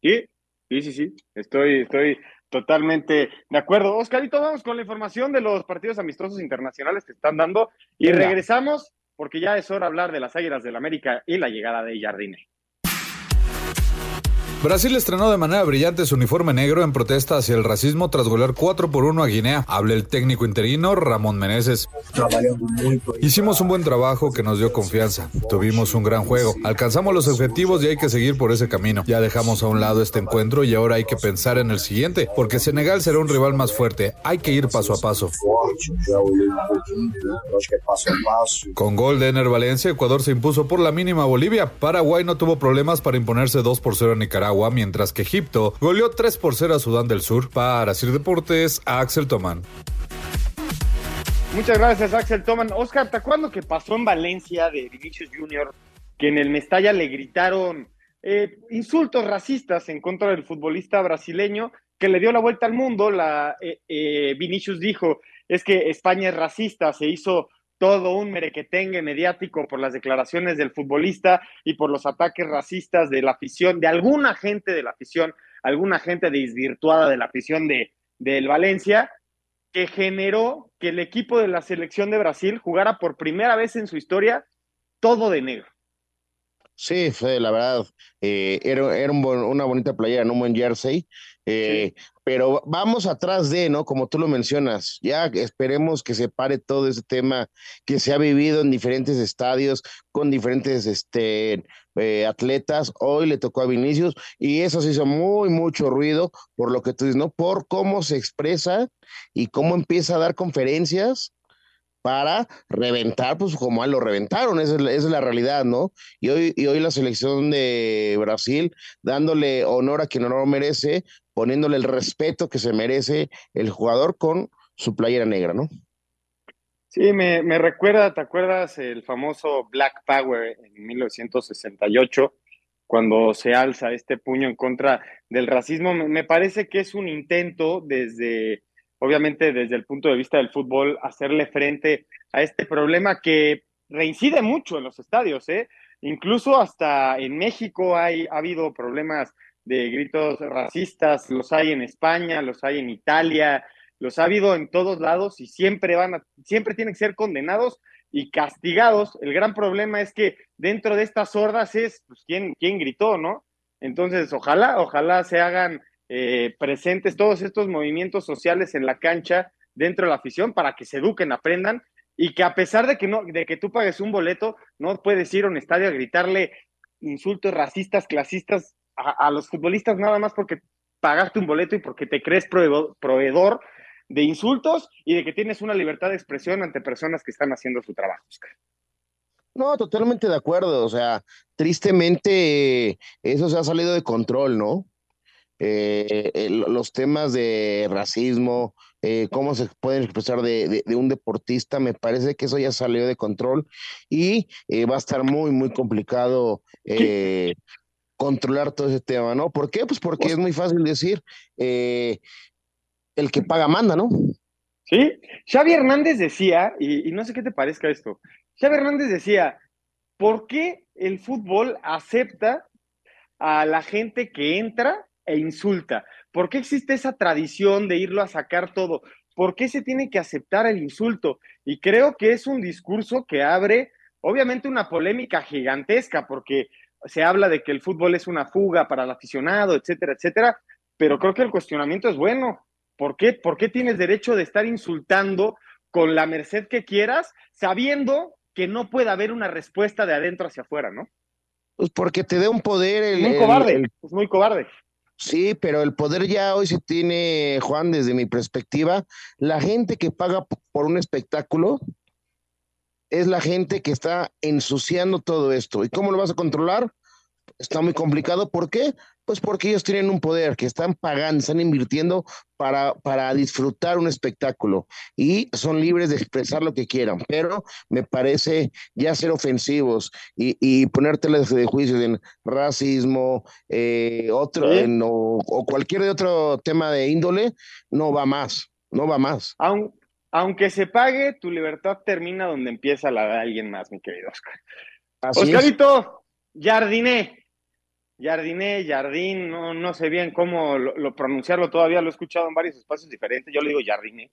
Sí, sí, sí, sí. Estoy, estoy totalmente de acuerdo. Oscarito, vamos con la información de los partidos amistosos internacionales que están dando y regresamos porque ya es hora de hablar de las Águilas del América y la llegada de Jardine. Brasil estrenó de manera brillante su uniforme negro en protesta hacia el racismo tras golear 4 por 1 a Guinea. Habla el técnico interino Ramón Meneses. Hicimos un buen trabajo que nos dio confianza. Tuvimos un gran juego. Alcanzamos los objetivos y hay que seguir por ese camino. Ya dejamos a un lado este encuentro y ahora hay que pensar en el siguiente, porque Senegal será un rival más fuerte. Hay que ir paso a paso. Con gol de Ener Valencia, Ecuador se impuso por la mínima a Bolivia. Paraguay no tuvo problemas para imponerse 2 por 0 a Nicaragua, mientras que Egipto goleó 3 por 0 a Sudán del Sur. Para Sir Deportes, a Axel Toman. Muchas gracias, Axel Toman. Oscar, ¿te acuerdas que pasó en Valencia de Vinicius Junior? Que en el Mestalla le gritaron eh, insultos racistas en contra del futbolista brasileño que le dio la vuelta al mundo. La, eh, eh, Vinicius dijo, es que España es racista, se hizo todo un merequetengue mediático por las declaraciones del futbolista y por los ataques racistas de la afición, de alguna gente de la afición, alguna gente desvirtuada de la afición de, del Valencia. que generó que el equipo de la selección de Brasil jugara por primera vez en su historia todo de negro. Sí, fue la verdad, eh, era, era una bonita playera, ¿no? un buen jersey, eh, pero vamos atrás de, ¿no? Como tú lo mencionas, ya esperemos que se pare todo ese tema que se ha vivido en diferentes estadios con diferentes este, eh, atletas. Hoy le tocó a Vinicius y eso se hizo muy, mucho ruido por lo que tú dices, ¿no? Por cómo se expresa y cómo empieza a dar conferencias para reventar, pues como a lo reventaron, esa es, la, realidad, ¿no? Y hoy, y hoy la selección de Brasil dándole honor a quien honor merece, poniéndole el respeto que se merece el jugador con su playera negra, ¿no? Sí, me, me recuerda, ¿te acuerdas el famoso Black Power en 1968? cuando se alza este puño en contra del racismo, me parece que es un intento desde obviamente desde el punto de vista del fútbol, hacerle frente a este problema que reincide mucho en los estadios, ¿eh? Incluso hasta en México hay, ha habido problemas de gritos racistas, los hay en España, los hay en Italia, los ha habido en todos lados y siempre van a, siempre tienen que ser condenados y castigados. El gran problema es que dentro de estas hordas es pues, quién, quién gritó, ¿no? Entonces, ojalá, ojalá se hagan eh, presentes todos estos movimientos sociales en la cancha dentro de la afición para que se eduquen, aprendan y que a pesar de que no, de que tú pagues un boleto, no puedes ir a un estadio a gritarle insultos racistas, clasistas a, los futbolistas nada más porque pagaste un boleto y porque te crees proveedor de insultos y de que tienes una libertad de expresión ante personas que están haciendo su trabajo. No, totalmente de acuerdo. O sea, tristemente eso se ha salido de control, ¿no? Eh, los temas de racismo, eh, cómo se pueden expresar de, un deportista, me parece que eso ya salió de control y eh, va a estar muy, muy complicado controlar todo ese tema, ¿no? ¿Por qué? Pues porque es muy fácil decir, el que paga manda, ¿no? Sí, Xavi Hernández decía, y, y no sé qué te parezca esto, Xavi Hernández decía, ¿por qué el fútbol acepta a la gente que entra e insulta? ¿Por qué existe esa tradición de irlo a sacar todo? ¿Por qué se tiene que aceptar el insulto? Y creo que es un discurso que abre, obviamente, una polémica gigantesca, porque se habla de que el fútbol es una fuga para el aficionado, etcétera, etcétera, pero creo que el cuestionamiento es bueno. ¿Por qué, ¿Por qué tienes derecho de estar insultando con la merced que quieras, sabiendo que no puede haber una respuesta de adentro hacia afuera, ¿no? Pues porque te da un poder. El, muy cobarde, es muy cobarde. Sí, pero el poder ya hoy se tiene, Juan, desde mi perspectiva. La gente que paga por un espectáculo es la gente que está ensuciando todo esto. ¿Y cómo lo vas a controlar? Está muy complicado. ¿Por qué? Pues porque ellos tienen un poder que están pagando, están invirtiendo para, para disfrutar un espectáculo y son libres de expresar lo que quieran, pero me parece ya ser ofensivos y, y ponérteles de juicio en racismo, eh, otro, o, cualquier otro tema de índole, no va más, no va más. aunque se pague, tu libertad termina donde empieza la de alguien más, mi querido Oscar. Oscarito, jardiné, Jardiné, Jardín, no, no sé bien cómo lo, pronunciarlo todavía, lo he escuchado en varios espacios diferentes, yo le digo Jardiné.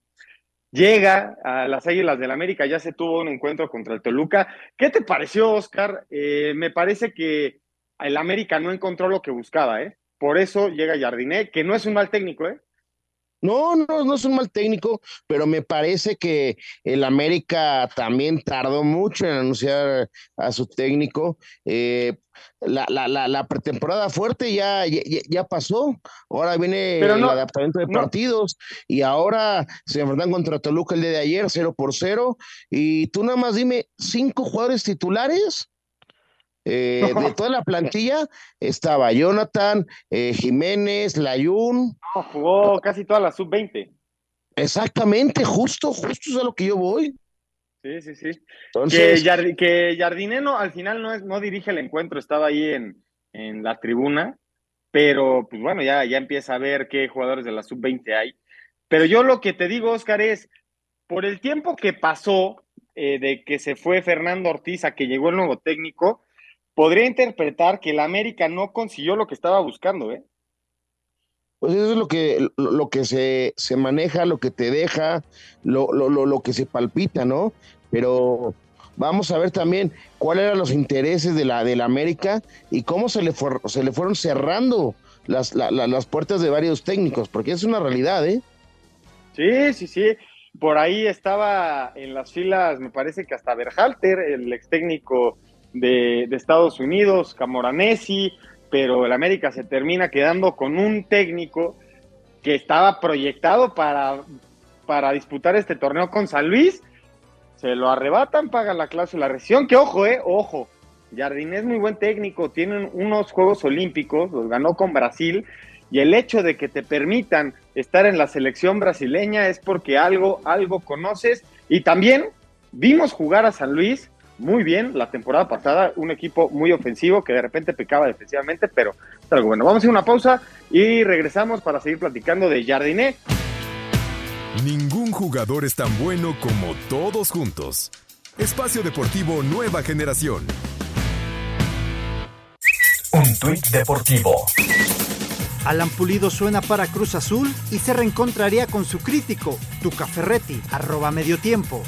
Llega a las Águilas del América, ya se tuvo un encuentro contra el Toluca. ¿Qué te pareció, Oscar? Eh, me parece que el América no encontró lo que buscaba, ¿eh? Por eso llega Jardiné, que no es un mal técnico, ¿eh? No, no, no es un mal técnico, pero me parece que el América también tardó mucho en anunciar a su técnico. Eh, la, la, la, pretemporada fuerte ya, ya, pasó, ahora viene el adaptamiento de partidos y ahora se enfrentan contra Toluca el día de ayer, 0 por 0. Y tú nada más dime, ¿cinco jugadores titulares? Eh, de toda la plantilla estaba Jonathan, eh, Jiménez, Layún. jugó casi toda la sub-20. Exactamente, justo, justo es a lo que yo voy. Sí, sí, sí. Que, que Jardineno al final no, es, no dirige el encuentro, estaba ahí en, en la tribuna, pero pues bueno, ya, ya empieza a ver qué jugadores de la sub-20 hay. Pero yo lo que te digo, Oscar, es, por el tiempo que pasó eh, de que se fue Fernando Ortiz a que llegó el nuevo técnico, podría interpretar que el América no consiguió lo que estaba buscando, ¿eh? Pues eso es lo que, lo que se, se maneja, lo que te deja, lo, lo, lo, que se palpita, ¿no? Pero vamos a ver también cuáles eran los intereses de la, de la América y cómo se le, se le fueron cerrando las, las puertas de varios técnicos, porque es una realidad, ¿eh? Sí, sí, sí. Por ahí estaba en las filas, me parece que hasta Berhalter, el ex técnico de, Estados Unidos, Camoranesi, pero el América se termina quedando con un técnico que estaba proyectado para, para disputar este torneo con San Luis. Se lo arrebatan, paga la cláusula rescisión, que ojo, eh, ojo. Jardín es muy buen técnico, tiene unos Juegos Olímpicos, los ganó con Brasil, y el hecho de que te permitan estar en la selección brasileña es porque algo, algo conoces. Y también vimos jugar a San Luis muy bien la temporada pasada, un equipo muy ofensivo que de repente pecaba defensivamente, pero es algo bueno. Vamos a ir a una pausa y regresamos para seguir platicando de Jardiné. Ningún jugador es tan bueno como todos juntos. Espacio Deportivo Nueva Generación. Un tuit deportivo. Alan Pulido suena para Cruz Azul y se reencontraría con su crítico, Tuca Ferretti, arroba medio tiempo.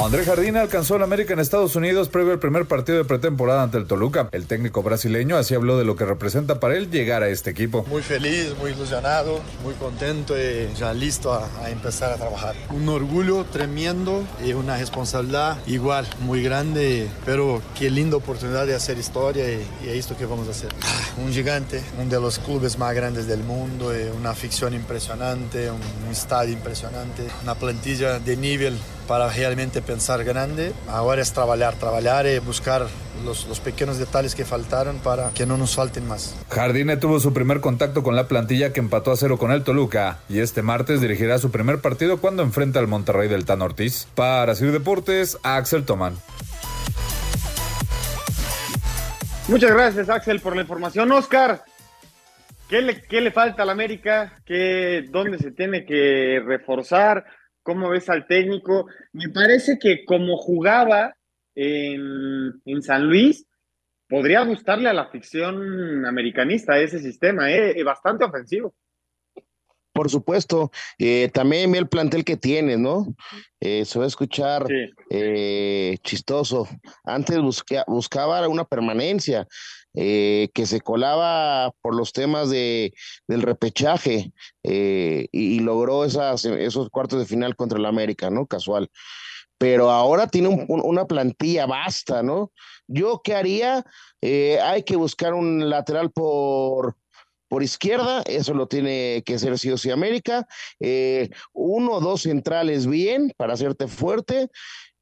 André Jardín alcanzó el América en Estados Unidos previo al primer partido de pretemporada ante el Toluca. El técnico brasileño así habló de lo que representa para él llegar a este equipo. Muy feliz, muy ilusionado, muy contento y ya listo a, empezar a trabajar. Un orgullo tremendo y una responsabilidad igual, muy grande, pero qué linda oportunidad de hacer historia y, es esto que vamos a hacer. Un gigante, uno de los clubes más grandes del mundo, una afición impresionante, un, un estadio impresionante, una plantilla de nivel para realmente pensar grande. Ahora es trabajar, trabajar y buscar los, los, pequeños detalles que faltaron para que no nos falten más. Jardine tuvo su primer contacto con la plantilla que empató a cero con el Toluca y este martes dirigirá su primer partido cuando enfrenta al Monterrey del Tan Ortiz. Para Sir Deportes, Axel Toman. Muchas gracias Axel por la información. Oscar, ¿qué le, qué le falta a la América? ¿Qué, ¿Dónde se tiene que reforzar? ¿Cómo ves al técnico? Me parece que como jugaba en, San Luis, podría gustarle a la ficción americanista ese sistema, ¿eh? bastante ofensivo. Por supuesto, eh, también el plantel que tiene, ¿no? Eh, se va a escuchar eh, chistoso. Antes buscaba una permanencia, eh, que se colaba por los temas de, del repechaje eh, y, logró esas, esos cuartos de final contra el América, ¿no? Casual. Pero ahora tiene una plantilla vasta, ¿no? Yo qué haría, eh, hay que buscar un lateral por, por izquierda, eso lo tiene que hacer sí o sí América, uno o dos centrales bien para hacerte fuerte,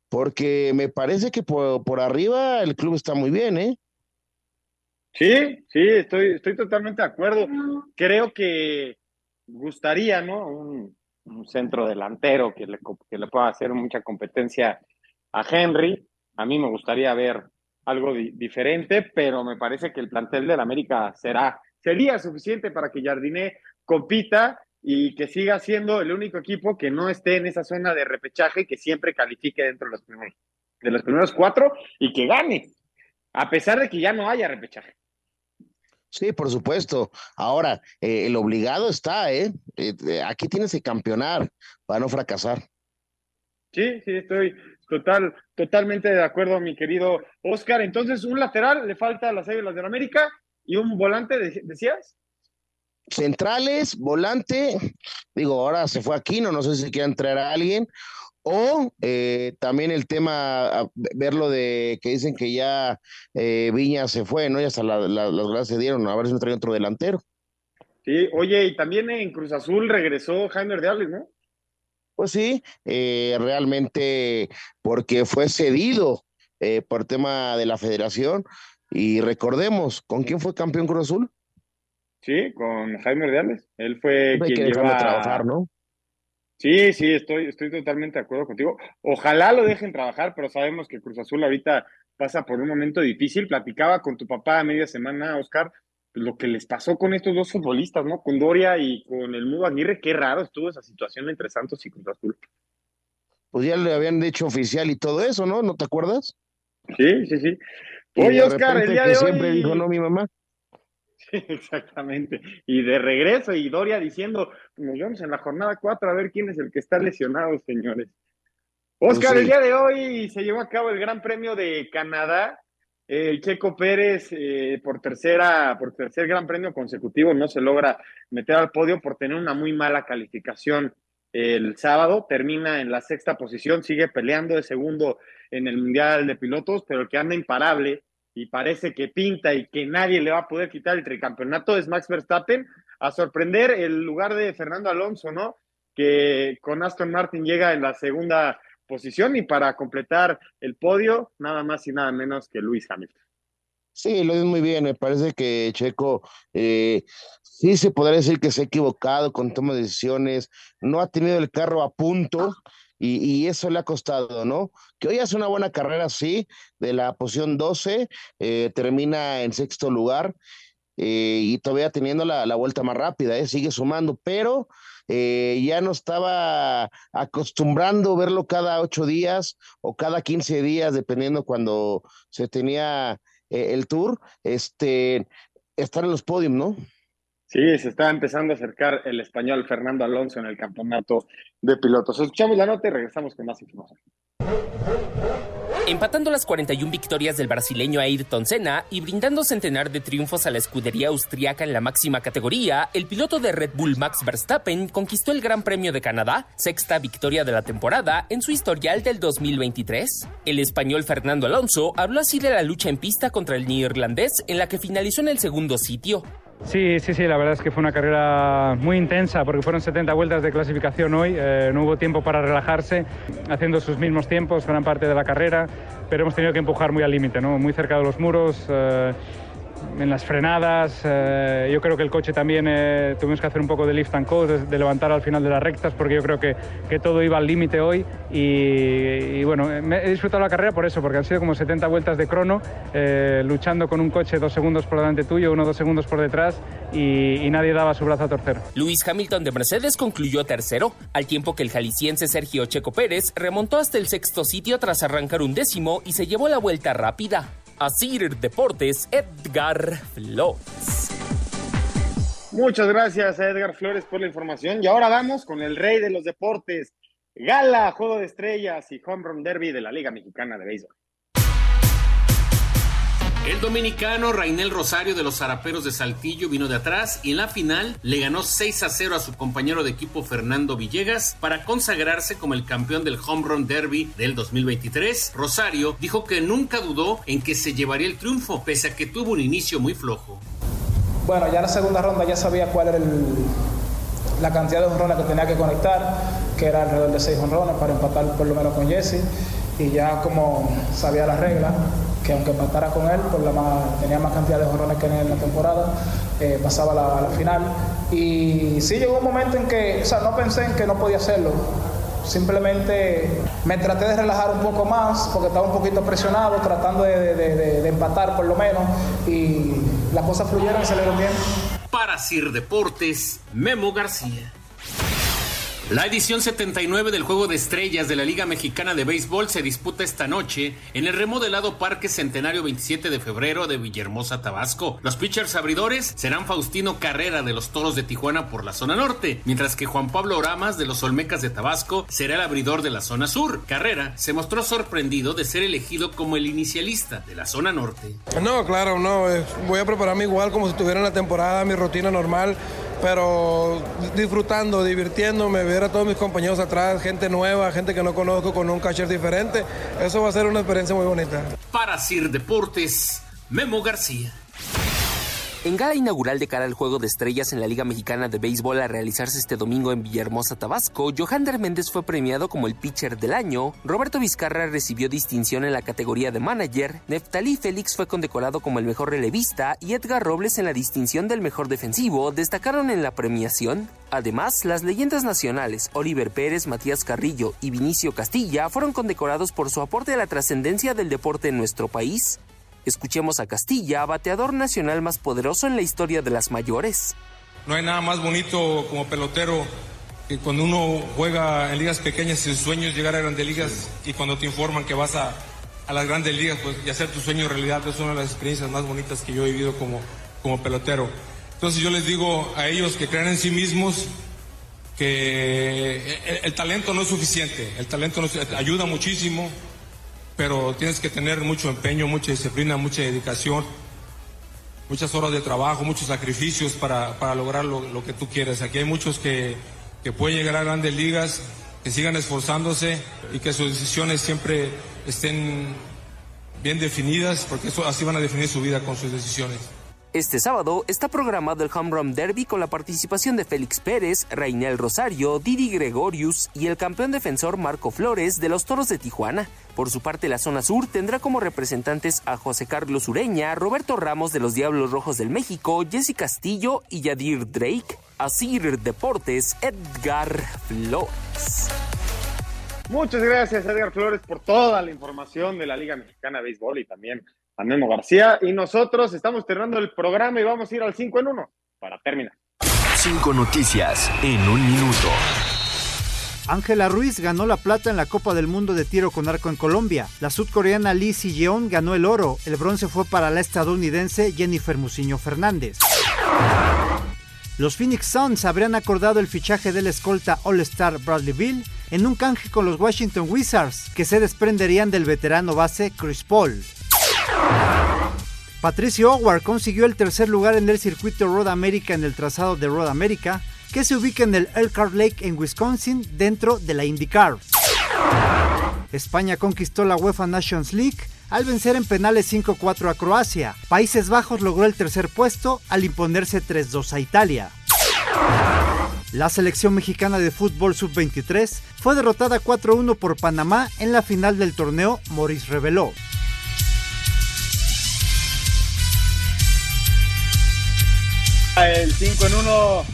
porque me parece que por, por arriba el club está muy bien, ¿eh? Sí, sí, estoy, estoy totalmente de acuerdo. Creo que gustaría, ¿no? Un, centro delantero que le, que le pueda hacer mucha competencia a Henry. A mí me gustaría ver algo diferente, pero me parece que el plantel del América será, sería suficiente para que Jardiné compita y que siga siendo el único equipo que no esté en esa zona de repechaje, que siempre califique dentro de los primeros, de los primeros cuatro y que gane, a pesar de que ya no haya repechaje. Sí, por supuesto. Ahora, eh, el obligado está, ¿eh? ¿eh? Aquí tienes que campeonar para no fracasar. Sí, sí, estoy total, totalmente de acuerdo, mi querido Oscar. Entonces, un lateral le falta a las Águilas de América y un volante, decías. Centrales, volante, digo, ahora se fue aquí, no sé si quiere entrar a alguien, o eh, también el tema, verlo de que dicen que ya eh, Viña se fue, ¿no? Y hasta las gracias se dieron, a ver si no trae otro delantero. Sí, oye, y también en Cruz Azul regresó Jaime Ordeales, ¿no? Pues sí, eh, realmente porque fue cedido por tema de la federación. Y recordemos, ¿con quién fue campeón Cruz Azul? Sí, con Jaime Ordeales. Él fue quien que lleva... trabajar, ¿no? Sí, sí, estoy, estoy totalmente de acuerdo contigo. Ojalá lo dejen trabajar, pero sabemos que Cruz Azul ahorita pasa por un momento difícil. Platicaba con tu papá a media semana, Oscar, lo que les pasó con estos dos futbolistas, ¿no? Con Doria y con el Mudo Aguirre. Qué raro estuvo esa situación entre Santos y Cruz Azul. Pues ya le habían hecho oficial y todo eso, ¿no? ¿No te acuerdas? Sí, sí, sí. Oye, Oscar, el día de hoy. Siempre dijo, no, mi mamá. exactamente. Y de regreso, y Doria diciendo, nos vemos en la jornada 4 a ver quién es el que está lesionado, señores. Oscar, el día de hoy se llevó a cabo el Gran Premio de Canadá. El Checo Pérez, eh, por tercera, por tercer Gran Premio consecutivo, no se logra meter al podio por tener una muy mala calificación el sábado. Termina en la sexta posición, sigue peleando de segundo en el Mundial de Pilotos, pero el que anda imparable y parece que pinta y que nadie le va a poder quitar el tricampeonato es Max Verstappen, a sorprender el lugar de Fernando Alonso, ¿no? Que con Aston Martin llega en la segunda posición y para completar el podio, nada más y nada menos que Luis Hamilton. Sí, lo es muy bien. Me parece que Checo eh, sí se podría decir que se ha equivocado con toma de decisiones, no ha tenido el carro a punto y, eso le ha costado, ¿no? Que hoy hace una buena carrera, sí, de la posición 12, eh, termina en sexto lugar eh, y todavía teniendo la, vuelta más rápida, ¿eh? sigue sumando, pero eh, ya no estaba acostumbrando verlo cada ocho días o cada quince días, dependiendo cuando se tenía el tour, este, estar en los podios, ¿no? Sí, se está empezando a acercar el español Fernando Alonso en el campeonato de pilotos. Escuchamos la nota y regresamos con más información. Empatando las 41 victorias del brasileño Ayrton Senna y brindando centenar de triunfos a la escudería austriaca en la máxima categoría, el piloto de Red Bull Max Verstappen conquistó el Gran Premio de Canadá, sexta victoria de la temporada en su historial del 2023. El español Fernando Alonso habló así de la lucha en pista contra el neerlandés en la que finalizó en el segundo sitio. Sí, sí, sí, la verdad es que fue una carrera muy intensa porque fueron 70 vueltas de clasificación hoy, eh, no hubo tiempo para relajarse, haciendo sus mismos tiempos gran parte de la carrera, pero hemos tenido que empujar muy al límite, ¿no? muy cerca de los muros. Eh, en las frenadas. Eh, yo creo que el coche también eh, tuvimos que hacer un poco de lift and coast, de, levantar al final de las rectas, porque yo creo que, que todo iba al límite hoy. Y, bueno, he disfrutado la carrera por eso, porque han sido como 70 vueltas de crono, eh, luchando con un coche dos segundos por delante tuyo, uno dos segundos por detrás, y, nadie daba su brazo a torcer. Luis Hamilton de Mercedes concluyó tercero, al tiempo que el jalisciense Sergio Checo Pérez remontó hasta el sexto sitio tras arrancar un décimo y se llevó la vuelta rápida. Asir Deportes, Edgar Flores. Muchas gracias a Edgar Flores por la información. Y ahora vamos con el rey de los deportes. Gala, Juego de Estrellas y Home Run Derby de la Liga Mexicana de Béisbol. El dominicano Rainel Rosario de los Zaraperos de Saltillo vino de atrás y en la final le ganó 6 a 0 a su compañero de equipo Fernando Villegas para consagrarse como el campeón del Home Run Derby del 2023. Rosario dijo que nunca dudó en que se llevaría el triunfo, pese a que tuvo un inicio muy flojo. Bueno, ya en la segunda ronda ya sabía cuál era la cantidad de honrones que tenía que conectar, que era alrededor de 6 honrones para empatar por lo menos con Jesse. Y ya como sabía la regla, que aunque empatara con él, tenía más cantidad de jorrones que en la temporada, eh, pasaba a la, final. Y sí llegó un momento en que, o sea, no pensé en que no podía hacerlo. Simplemente me traté de relajar un poco más porque estaba un poquito presionado, tratando de, de empatar por lo menos. Y las cosas fluyeron y salieron bien. Para Sir Deportes, Memo García. La edición 79 del Juego de Estrellas de la Liga Mexicana de Béisbol se disputa esta noche en el remodelado Parque Centenario 27 de febrero de Villahermosa, Tabasco. Los pitchers abridores serán Faustino Carrera de los Toros de Tijuana por la zona norte, mientras que Juan Pablo Oramas de los Olmecas de Tabasco será el abridor de la zona sur. Carrera se mostró sorprendido de ser elegido como el inicialista de la zona norte. No, claro, no. Eh, voy a prepararme igual como si estuviera en la temporada, mi rutina normal pero disfrutando, divirtiéndome, ver a todos mis compañeros atrás, gente nueva, gente que no conozco con un catcher diferente, eso va a ser una experiencia muy bonita. Para Sir Deportes, Memo García. En gala inaugural de cara al Juego de Estrellas en la Liga Mexicana de Béisbol a realizarse este domingo en Villahermosa, Tabasco, Johander Méndez fue premiado como el pitcher del año, Roberto Vizcarra recibió distinción en la categoría de manager, Neftalí Félix fue condecorado como el mejor relevista y Edgar Robles en la distinción del mejor defensivo destacaron en la premiación. Además, las leyendas nacionales Oliver Pérez, Matías Carrillo y Vinicio Castilla fueron condecorados por su aporte a la trascendencia del deporte en nuestro país. Escuchemos a Castilla, bateador nacional más poderoso en la historia de las mayores. No hay nada más bonito como pelotero que cuando uno juega en ligas pequeñas y su sueño es llegar a grandes ligas y cuando te informan que vas a, las grandes ligas pues, y hacer tu sueño realidad es una de las experiencias más bonitas que yo he vivido como, como pelotero. Entonces yo les digo a ellos que crean en sí mismos, que el, talento no es suficiente, el talento ayuda muchísimo, pero tienes que tener mucho empeño, mucha disciplina, mucha dedicación, muchas horas de trabajo, muchos sacrificios para, lograr lo, que tú quieres. Aquí hay muchos que, que pueden llegar a grandes ligas, que sigan esforzándose y que sus decisiones siempre estén bien definidas, porque eso, así van a definir su vida con sus decisiones. Este sábado está programado el Home Run Derby con la participación de Félix Pérez, Reinel Rosario, Didi Gregorius y el campeón defensor Marco Flores de los Toros de Tijuana. Por su parte, la zona sur tendrá como representantes a José Carlos Ureña, Roberto Ramos de los Diablos Rojos del México, Jesse Castillo y Yadir Drake. Asir Deportes, Edgar Flores. Muchas gracias, Edgar Flores, por toda la información de la Liga Mexicana de Béisbol y también a Memo García. Y nosotros estamos terminando el programa y vamos a ir al 5 en 1 para terminar. Cinco noticias en un minuto. Ángela Ruiz ganó la plata en la Copa del Mundo de tiro con arco en Colombia. La sudcoreana Lee Si-yeon ganó el oro. El bronce fue para la estadounidense Jennifer Muciño Fernández. Los Phoenix Suns habrían acordado el fichaje del escolta All-Star Bradley Bill en un canje con los Washington Wizards, que se desprenderían del veterano base Chris Paul. Patricio Howard consiguió el tercer lugar en el circuito Road America en el trazado de Road America, que se ubica en el Elkhart Lake en Wisconsin, dentro de la IndyCar. España conquistó la UEFA Nations League al vencer en penales 5-4 a Croacia. Países Bajos logró el tercer puesto al imponerse 3-2 a Italia. La selección mexicana de fútbol sub-23 fue derrotada 4-1 por Panamá en la final del torneo Moris reveló. El 5 en 1.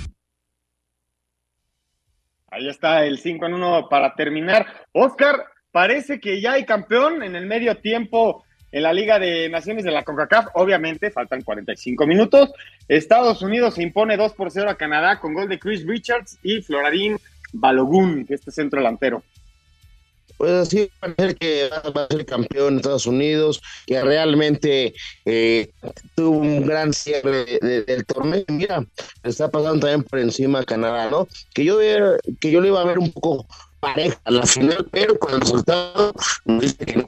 Ahí está el 5 en 1 para terminar. Oscar, parece que ya hay campeón en el medio tiempo en la Liga de Naciones de la CONCACAF. Obviamente, faltan 45 minutos. Estados Unidos se impone 2 por 0 a Canadá con gol de Chris Richards y Floradín Balogun, este centro delantero pues así va a ser que va a ser campeón en Estados Unidos, que realmente eh, tuvo un gran cierre del torneo. Mira, está pasando también por encima Canadá, ¿no? Que yo, que yo le iba a ver un poco pareja a la final, pero con el resultado dice que no.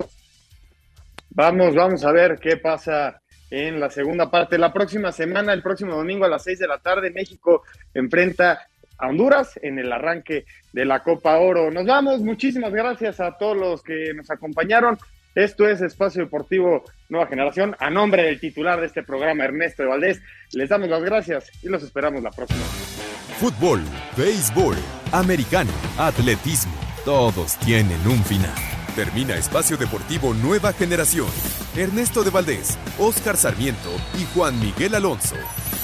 Vamos, vamos a ver qué pasa en la segunda parte. La próxima semana, el próximo domingo a las 6 de la tarde, México enfrenta Honduras en el arranque de la Copa Oro. Nos vamos, muchísimas gracias a todos los que nos acompañaron. Esto es Espacio Deportivo Nueva Generación. A nombre del titular de este programa, Ernesto de Valdés, les damos las gracias y los esperamos la próxima. Fútbol, béisbol, americano, atletismo, todos tienen un final. Termina Espacio Deportivo Nueva Generación. Ernesto de Valdés, Oscar Sarmiento y Juan Miguel Alonso